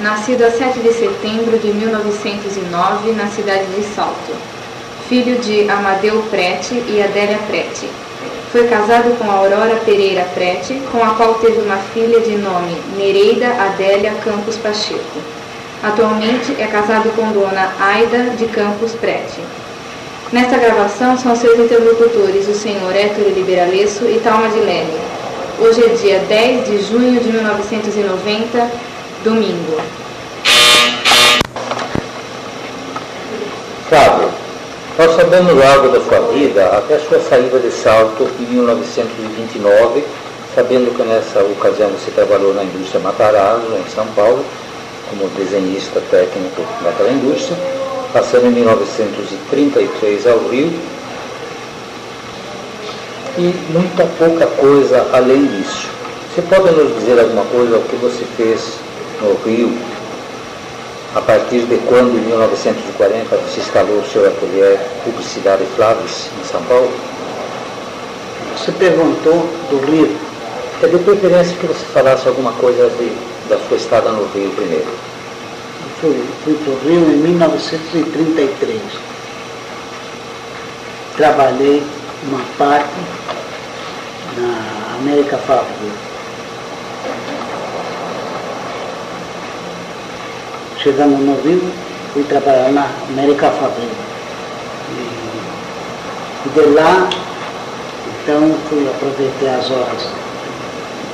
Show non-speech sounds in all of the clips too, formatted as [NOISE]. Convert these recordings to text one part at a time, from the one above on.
nascido a 7 de setembro de 1909 na cidade de Salto, filho de Amadeu Prete e Adélia Prete. Foi casado com Aurora Pereira Prete, com a qual teve uma filha de nome Nereida Adélia Campos Pacheco. Atualmente é casado com Dona Aida de Campos Prete. Nesta gravação são seus interlocutores o senhor Héctor Liberalesso e Talma de Lene. Hoje é dia 10 de junho de 1990, domingo. Fábio, nós sabemos logo da sua vida até sua saída de Salto em 1929, sabendo que nessa ocasião você trabalhou na indústria Matarazzo, em São Paulo, como desenhista técnico daquela indústria, passando em 1933 ao Rio, e muita pouca coisa além disso. Você pode nos dizer alguma coisa o que você fez no Rio, a partir de quando, em 1940, se instalou o seu ateliê Publicidade Flávio em São Paulo? Você perguntou do Rio. É de preferência que você falasse alguma coisa de, da sua estada no Rio primeiro. Eu fui, fui para o Rio em 1933. Trabalhei uma parte na América Fábrica. Chegando no Rio, fui trabalhar na América Fabril. E, de lá, então, fui aproveitei as horas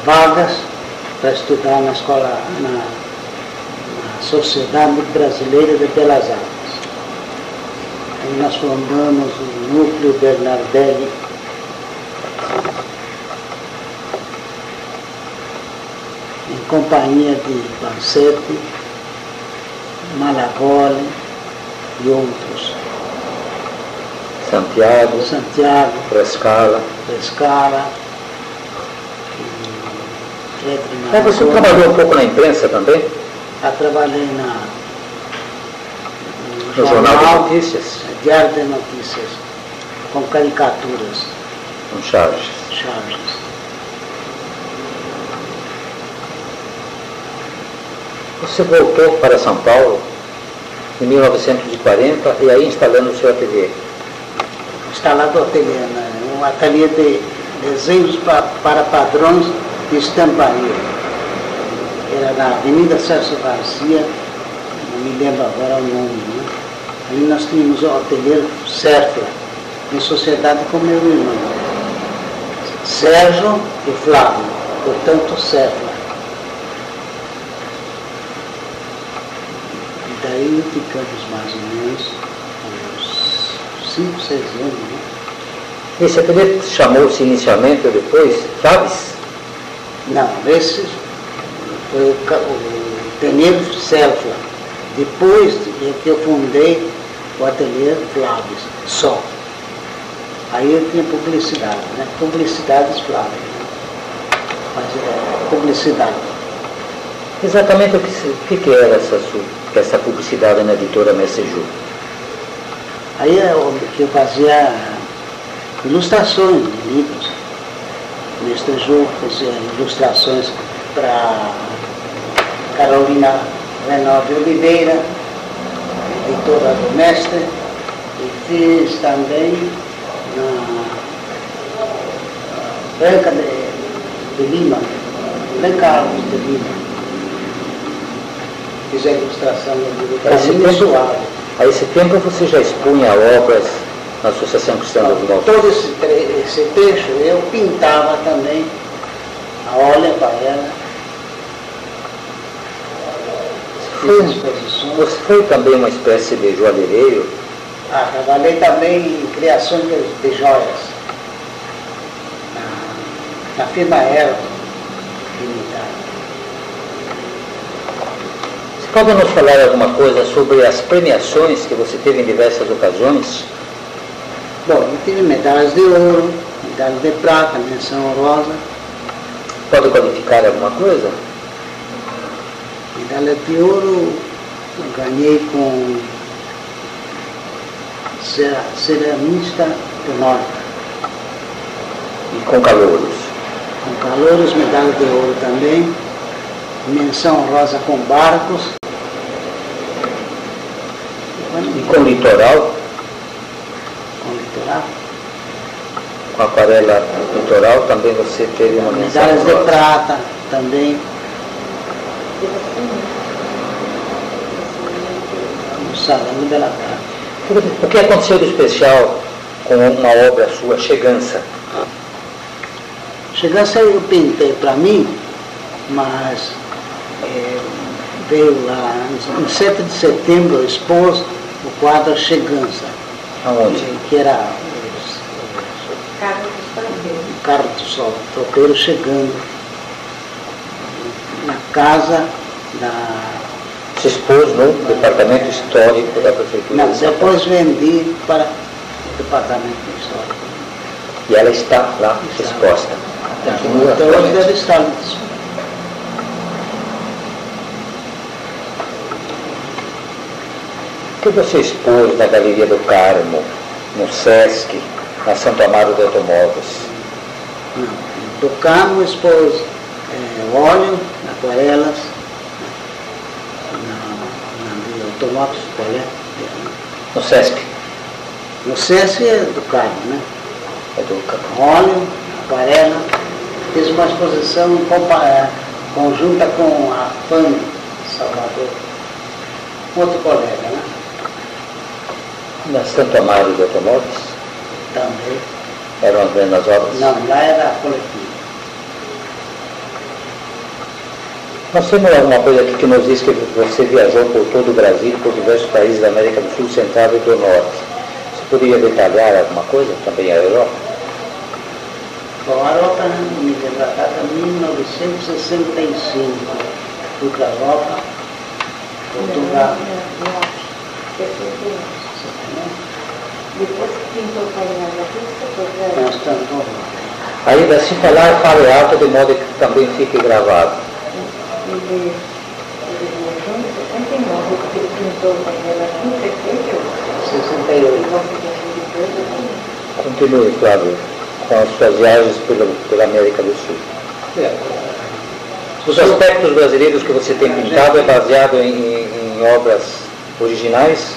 vagas para estudar na escola, na, na Sociedade Brasileira de Belas Artes. E nós fundamos o Núcleo Bernardelli em companhia de Pancetti, Malagoli e outros. Santiago, Santiago, Frescala. Pescara, Mas você trabalhou um pouco na imprensa também? Eu trabalhei na, No Jornal de Notícias? Diário de Notícias, com caricaturas, Com charges. charges. Você voltou para São Paulo em 1940 e aí instalando o seu ateliê. Instalado o ateliê, né? um ateliê de desenhos pa- para padrões de estamparia. Era na Avenida Celso Garcia, não me lembro agora o nome, né? Ali nós tínhamos o ateliê Sérfia, em sociedade com meu irmão. Sérgio e Flávio, portanto Sérfia. E daí ficamos mais ou menos uns 5, 6 anos, né? Esse ateliê chamou-se inicialmente ou depois Chaves? Não, esse foi o, o Penedo. Depois é que eu fundei o ateliê Flávio, só. Aí eu tinha publicidade, né? Publicidades Flávio. Né? Mas é publicidade. Exatamente o que, se- o que que era essa, sua, essa publicidade na editora Messeju? Aí é que eu fazia ilustrações de livros. Jogo fazia ilustrações para Carolina Renal de Oliveira, editora do Mestre, e fiz também na Branca de, de Lima, Branca Alves de Lima. Fiz a ilustração do livro tempo- Suave. A esse tempo você já expunha obras na Associação Cristã das Novas. Todo esse, tre- esse trecho eu pintava também a óleo para ela, Foi, você foi também uma espécie de joalhereiro? Ah, trabalhei também em criação de, de joias na, na firma Aero Limitada. Você pode nos falar alguma coisa sobre as premiações que você teve em diversas ocasiões? Bom, eu tive medalhas de ouro, medalhas de prata, menção honrosa, Pode qualificar alguma coisa? medalha de ouro eu ganhei com ce- ceramista do norte. E com calouros? com calores, medalha de ouro também. menção rosa com barcos. E com litoral, Com litoral. com aquarela litoral, também você teve uma Medalhas de rosa. prata também. No Salão de la Prata. O que aconteceu de especial com uma obra sua, Chegança? Chegança eu pintei para mim, mas eh, veio lá em 7 de setembro expôs o quadro Chegança, Aonde? que, que era o carro do sol, tropeiro chegando na casa da. Se expôs no Departamento Histórico da Prefeitura Não, depois vendi para o departamento histórico. E ela está lá exposta. Até hoje deve estar. Que você expôs na Galeria do Carmo, no Sesc, na Santo Amaro de Automóveis? Não, do carro expôs eh, óleo, aquarelas, na, na de automóveis, qual é? No Sesc, No SESC é do carro, né? é do Carmo. óleo, aquarela, fez uma exposição compa- eh, conjunta com a FAM Salvador, outro colega, Na Santo Amaro de Automóveis, Também. eram as mesmas obras? Não, lá era coletivo. Nós temos alguma coisa aqui que nos diz que você viajou por todo o Brasil, por diversos países da América do Sul, Central e do Norte. Você poderia detalhar alguma coisa? Também a Europa? Bom, a Europa me retratada em 1965. Fui para a Europa, Portugal. Depois que pintou o painel da pista, foi para Nós estamos na Europa. Ainda se falar, fale alto de modo que também fique gravado. ele, ele viajou em 69, porque ele pintou o painel aqui em 68. 68. Igual que em 2002, eu Continue, Flávio, com as suas viagens pela, pela América do Sul. Os aspectos brasileiros que você tem pintado é baseado em, em- obras originais,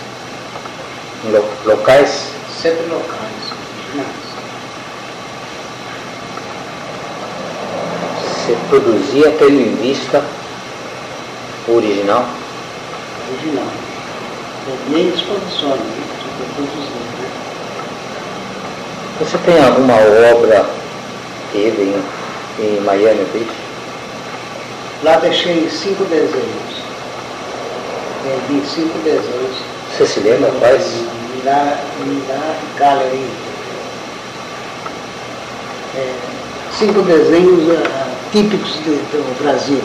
locais? Sempre locais. originais. Você produzia tendo em vista original? Original. E em exposições, né? Tipo, produzir, né? Você tem alguma obra teve em, em Miami Beach? Lá deixei cinco desenhos. Vendi cinco desenhos. Você se lembra quais? Mirar, Mirar Gallery. É, cinco desenhos ah, típicos de- do Brasil,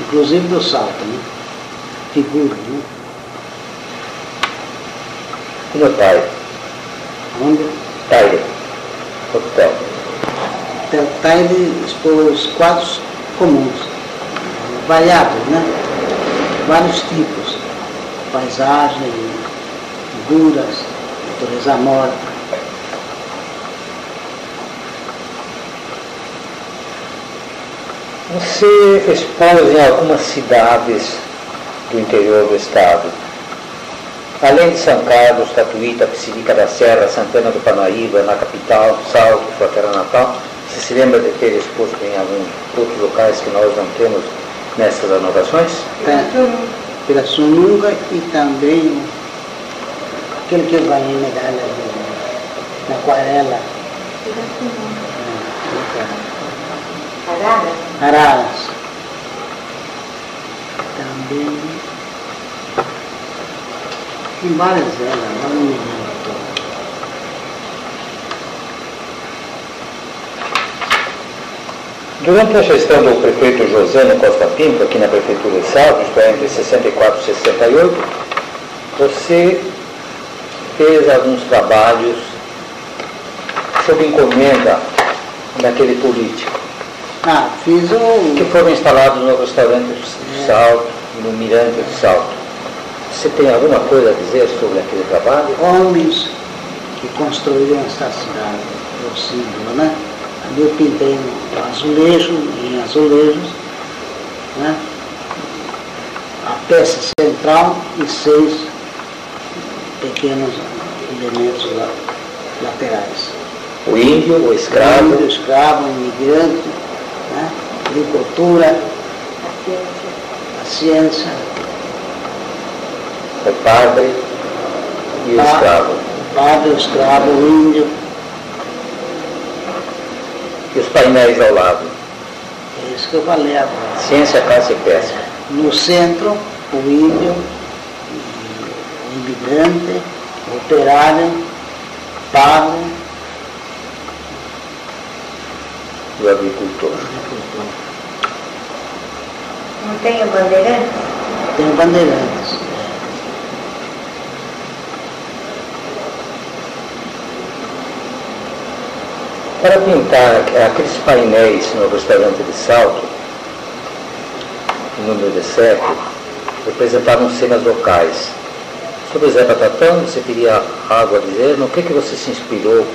inclusive do salto, né? Figura, né? E no Taio? Onde Taio, hotel. Taile expôs quadros comuns, variados, né? Vários tipos. Paisagem, figuras, natureza morta. Você expôs em algumas cidades do interior do estado. Além de São Carlos, Tatuíta, Psirica da Serra, Santana do Panaíba, na capital, Salto, sua terra natal, você se lembra de ter exposto em alguns outros locais que nós não temos nessas anotações? Pirassununga e também o- aquele que vai em medalha de, na aquarela. Arara? Araras. Também. Tem várias delas, agora não me lembro. Durante a gestão do prefeito José Costa Pinto, aqui na Prefeitura de Salto, isto é, entre 64 e 68, você fez alguns trabalhos sob encomenda daquele político, Ah, fiz que o. foram instalados no restaurante do Salto no Mirante do Salto. Você tem alguma coisa a dizer sobre aquele trabalho? homens que construíram essa cidade, o símbolo, né? Ali eu pintei um azulejo, em azulejos, né? a peça central e seis pequenos elementos laterais. O índio, o escravo. O índio, o escravo, o imigrante, né? agricultura, a ciência. O padre e o escravo. O padre, o escravo, o índio. E os painéis ao lado. É isso que eu falei agora. Ciência, caça e pesca. No centro, o índio, o imigrante, operário, padre, do agricultor. Não tem o Bandeirantes? Tem o Bandeirantes. Para pintar aqueles painéis no restaurante de Salto, número 17, representavam cenas locais. Sobre Zé Batatão, você teria algo a dizer? No que, que você se inspirou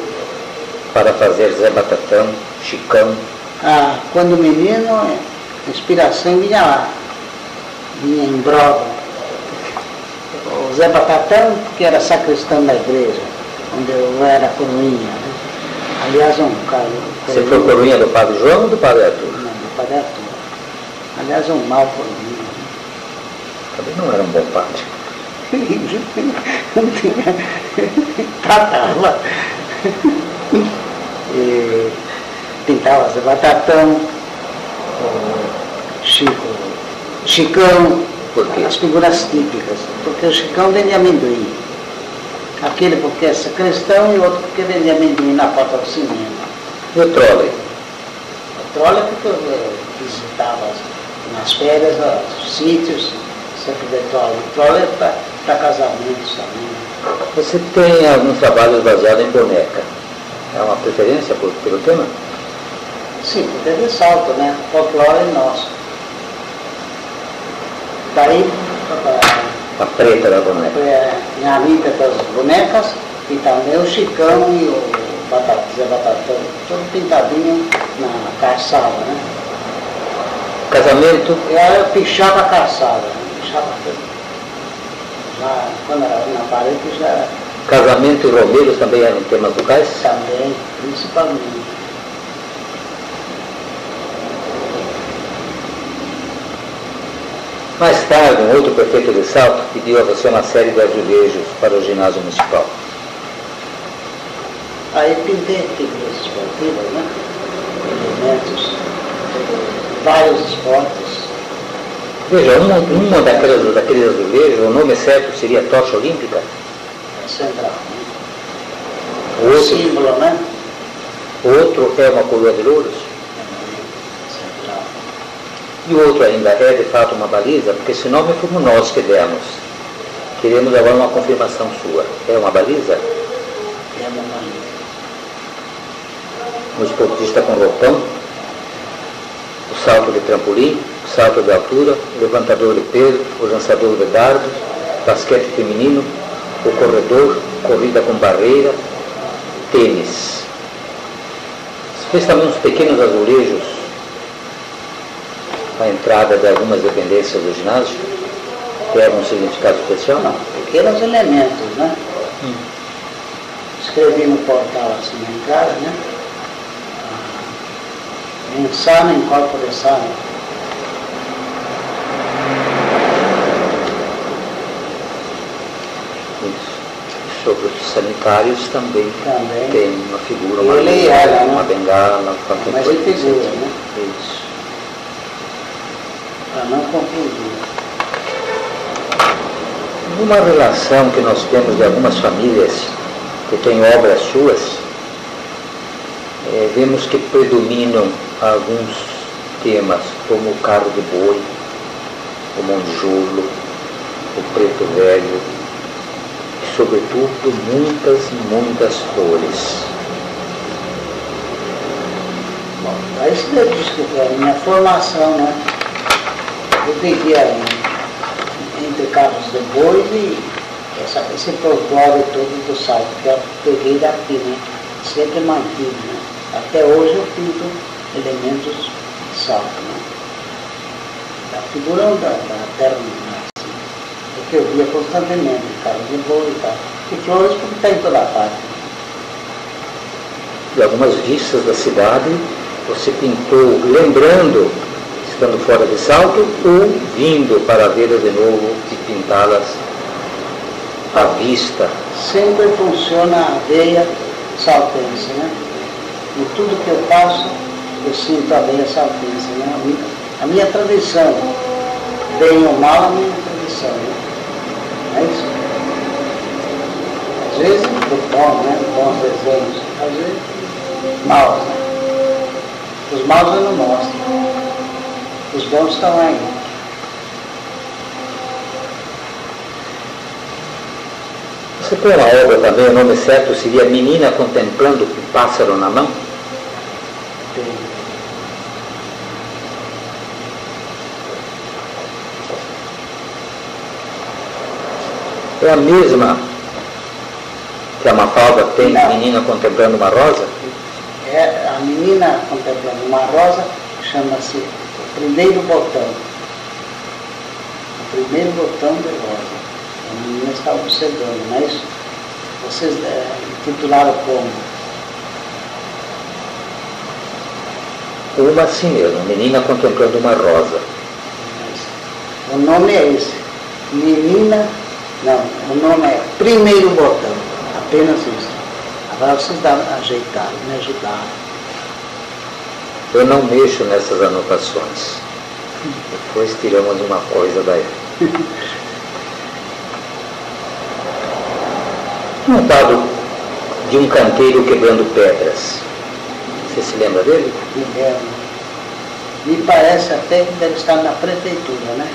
para fazer Zé Batatão, Chicão? Ah, quando menino, a inspiração vinha lá, vinha em Broadway. O Zé Batatão, que era sacristão da igreja, onde eu era coroinha. Né? Aliás, um cara. Você foi coroinha do Padre João ou do Padre Arthur? Não, do Padre Arthur. Aliás, um mau coroinha. Também não era um bom padre. Não tinha. E pintava Zé Batatão, Chico, Chicão, as figuras típicas, porque o Chicão vende amendoim. Aquele porque é cristão e outro porque vende amendoim na porta do cinema. E o trole? O trole é porque eu visitava nas férias os sítios, sempre de trole. O trole é para casamentos também. Você tem alguns trabalhos baseados em boneca. É uma preferência por, pelo tema? Sim, porque é salto, né? O folclore é nosso. Daí, a preta da boneca. Foi a Anitta das bonecas e também o Chicão e o Batata, Zé Batatão, tudo pintadinho na calçada, né? Casamento? Eu pichava a calçada, né? pichava tudo. Já, quando era na parede já Casamento e Romeiros também eram temas locais? Também, principalmente. Mais tarde, um outro prefeito de Salto pediu a você uma série de azulejos para o ginásio municipal. Aí pintei figuras esportivas, né? Elementos, vários esportes. Veja, uma, uma daquelas, daqueles azulejos, o nome certo seria tocha olímpica? central. O outro, símbolo, né? O outro é uma coroa de louros? Central. E o outro ainda é de fato uma baliza, porque esse nome fomos nós que demos. Queremos agora uma confirmação sua. É uma baliza? É uma baliza. Um esportista com roupão, o salto de trampolim, salto de altura, levantador de peso, o lançador de dardos, basquete feminino, o corredor, corrida com barreira, tênis. Fez também uns pequenos azulejos à entrada de algumas dependências do ginásio, que eram um significado especial? Não, pequenos elementos, né? Hum. Escrevi no portal assim na entrada, né? Insano em corpo de sano. Sobre os sanitários também, também. tem uma figura, uma, era, uma né? bengala, Mas ele figura, né? Isso. Para não confundir. Numa relação que nós temos de algumas famílias que têm obras suas, é, vemos que predominam alguns temas, como o carro de boi, o monjolo, o preto velho, sobretudo, muitas e muitas flores. Bom, é isso que eu disse a minha formação, né? Eu vivia entre carros de bois e essa, esse folclore todo do salto, que eu peguei daqui, né? Sempre mantive, né? Até hoje eu pinto elementos de salto, né? a figura da, da terra eu via constantemente, carro de boi e tal. E flores porque está em toda parte. E algumas vistas da cidade você pintou lembrando, estando fora de salto, ou vindo para vê-las de novo e pintá-las à vista? Sempre funciona a veia saltense, né? Em tudo que eu faço, eu sinto a veia saltense, né? A minha, a minha tradição, bem ou mal, a minha tradição, né? É isso? Às vezes, bom, né? Bons desenhos, às vezes, maus, né? Os maus eu não mostro. Os bons estão aí. Você tem uma obra também, o nome certo seria Menina Contemplando um Pássaro na Mão? É a mesma que a Mafalda tem, Não. Menina Contemplando uma Rosa? É, a menina contemplando uma rosa chama-se o primeiro botão. O primeiro botão de rosa. A menina está observando, não é isso? Vocês é, titularam como? Uma assim mesmo, Menina Contemplando uma Rosa. O nome é esse. Menina, não, o nome é primeiro botão. Apenas isso. Agora vocês dá, ajeitaram, me ajudaram. Eu não mexo nessas anotações. Depois tiramos uma coisa daí. [LAUGHS] Um quadro de um canteiro quebrando pedras. Você se lembra dele? Me lembro. Me parece até que deve estar na prefeitura, né?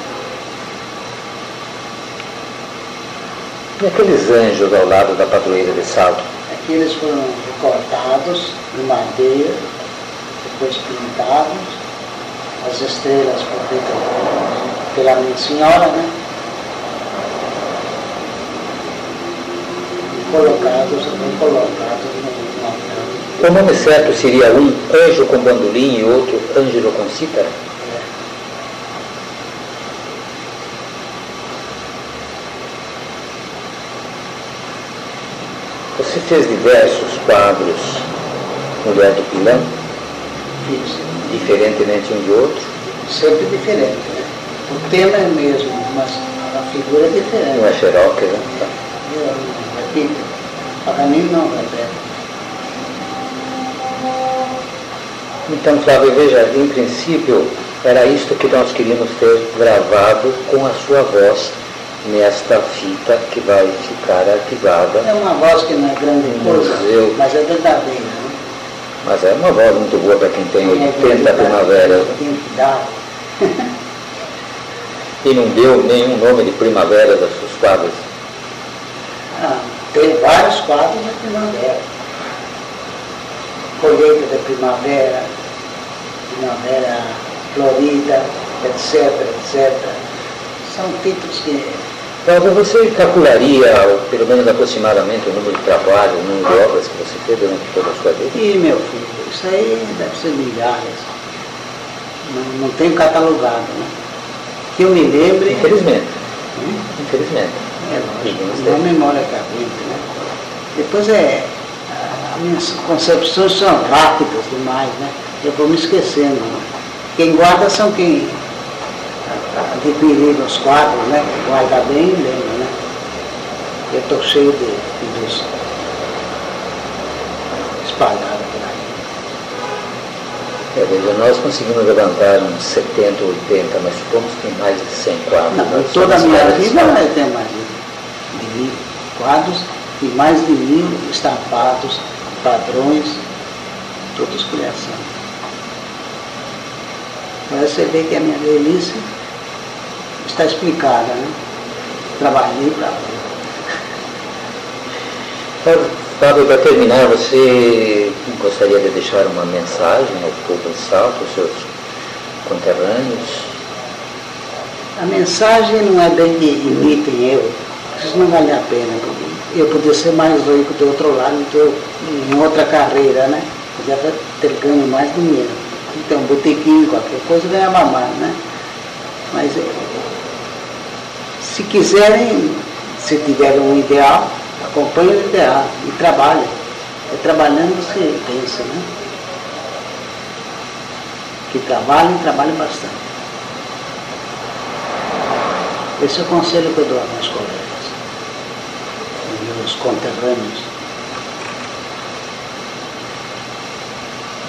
E aqueles anjos ao lado da padroeira de salto? Aqui eles foram recortados de madeira, depois pintados, as estrelas foram feitas pela minha senhora, né? E colocados, bem colocados no papel. O nome certo seria um anjo com bandolim e outro ângelo com cítara? Você fez diversos quadros, Mulher do Pilão, Fiz. diferentemente um de outro. Sempre diferente, né? O tema é o mesmo, mas a figura é diferente. Não é xerox, né? Tá. Eu repito. Para mim não repete. Então, Flávio, veja, em princípio, era isto que nós queríamos ter gravado com a sua voz nesta fita que vai ficar arquivada. É uma voz que não é grande coisa, Museu. mas é verdadeira. Né? Mas é uma voz muito boa para quem tem 80 primaveras. né? Tem que dar. [LAUGHS] E não deu nenhum nome de primavera das suas quadras. Ah, tem vários quadros da primavera. Colheita da primavera, primavera florida, etc, etc. São títulos que Flávio, você calcularia, pelo menos aproximadamente, o número de trabalho, o número de obras que você fez durante toda a sua vida? E meu filho, isso aí deve ser milhares. Não, não tenho catalogado, né? Que eu me lembre. Infelizmente, Hum? infelizmente. É lógico, não é memória carente, né? Depois é. As minhas concepções são rápidas demais, né? Eu vou me esquecendo. Né? Quem guarda são quem adquiriram os quadros, né? Guarda bem e lembra, né? Eu estou cheio de dos espalhados por aí. É, veja, nós conseguimos levantar uns 70, 80, mas supomos que tem mais de 100 quadros. Não, toda a minha vida eu tenho mais de, de mil quadros e mais de mil estampados, padrões, todos criação. Mas você vê que a minha velhice está explicada, né? Trabalhei para Fábio, para terminar, você gostaria de deixar uma mensagem ao povo de Salto, aos seus conterrâneos? A mensagem não é bem que imitem eu, isso não vale a pena. Eu podia ser mais rico do outro lado, em outra carreira, né? Podia ter ganho mais dinheiro. Então, botequim, qualquer coisa, ganhava mais, né? Mas é, se quiserem, se tiverem um ideal, acompanhe o ideal e trabalhe. É trabalhando você pensa, né? Que trabalhem, trabalhem bastante. Esse é o conselho que eu dou aos meus colegas, meus conterrâneos.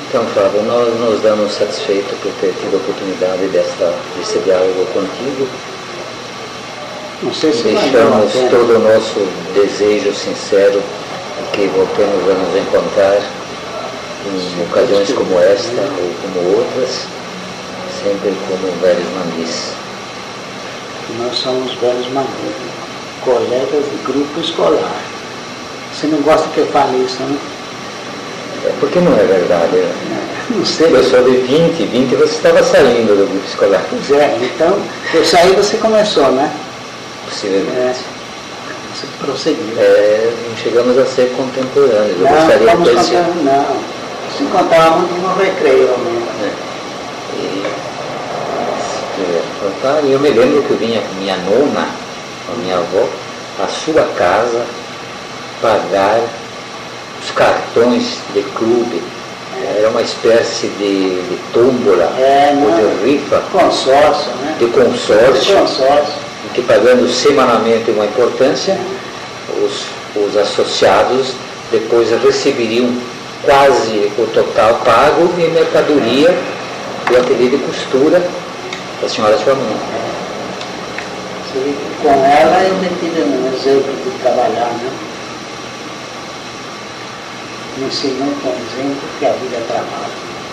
Então, Fábio, nós nos damos satisfeitos por ter tido a oportunidade desta, desse diálogo contigo. Não sei se Deixamos todo o nosso desejo sincero de que voltemos a nos encontrar em ocasiões como esta ou como outras, sempre como velhos mandis. Nós somos velhos mandis, colegas de grupo escolar. Você não gosta que eu fale isso, não? É porque não é verdade. Né? Não sei. Eu sou de 20, 20 você estava saindo do grupo escolar. Pois é, então eu saí você começou, né? Possivelmente. É. Você prosseguiu. É, não chegamos a ser contemporâneos. Eu não, gostaria vamos de conhecer. contar, não. Se encontrávamos no recreio, né? É. E, contar, eu me lembro que eu vinha com minha nona, com a minha avó, à sua casa pagar os cartões de clube. Era uma espécie de, de tómbola É, ou de rifa, Consórcio, né? de consórcio, Consórcio. Que pagando semanalmente uma importância, os, os associados depois receberiam quase o total pago em mercadoria do ateliê de costura da senhora sua mãe. Com ela eu me tive um exemplo de trabalhar, né? Me ensinou com exemplo que a vida é.